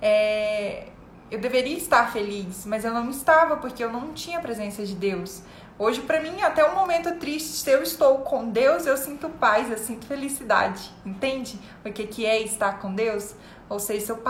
é, eu deveria estar feliz, mas eu não estava porque eu não tinha a presença de Deus. Hoje, para mim, é até um momento triste, se eu estou com Deus, eu sinto paz, eu sinto felicidade, entende? O que, que é estar com Deus? Ou seja, seu pai.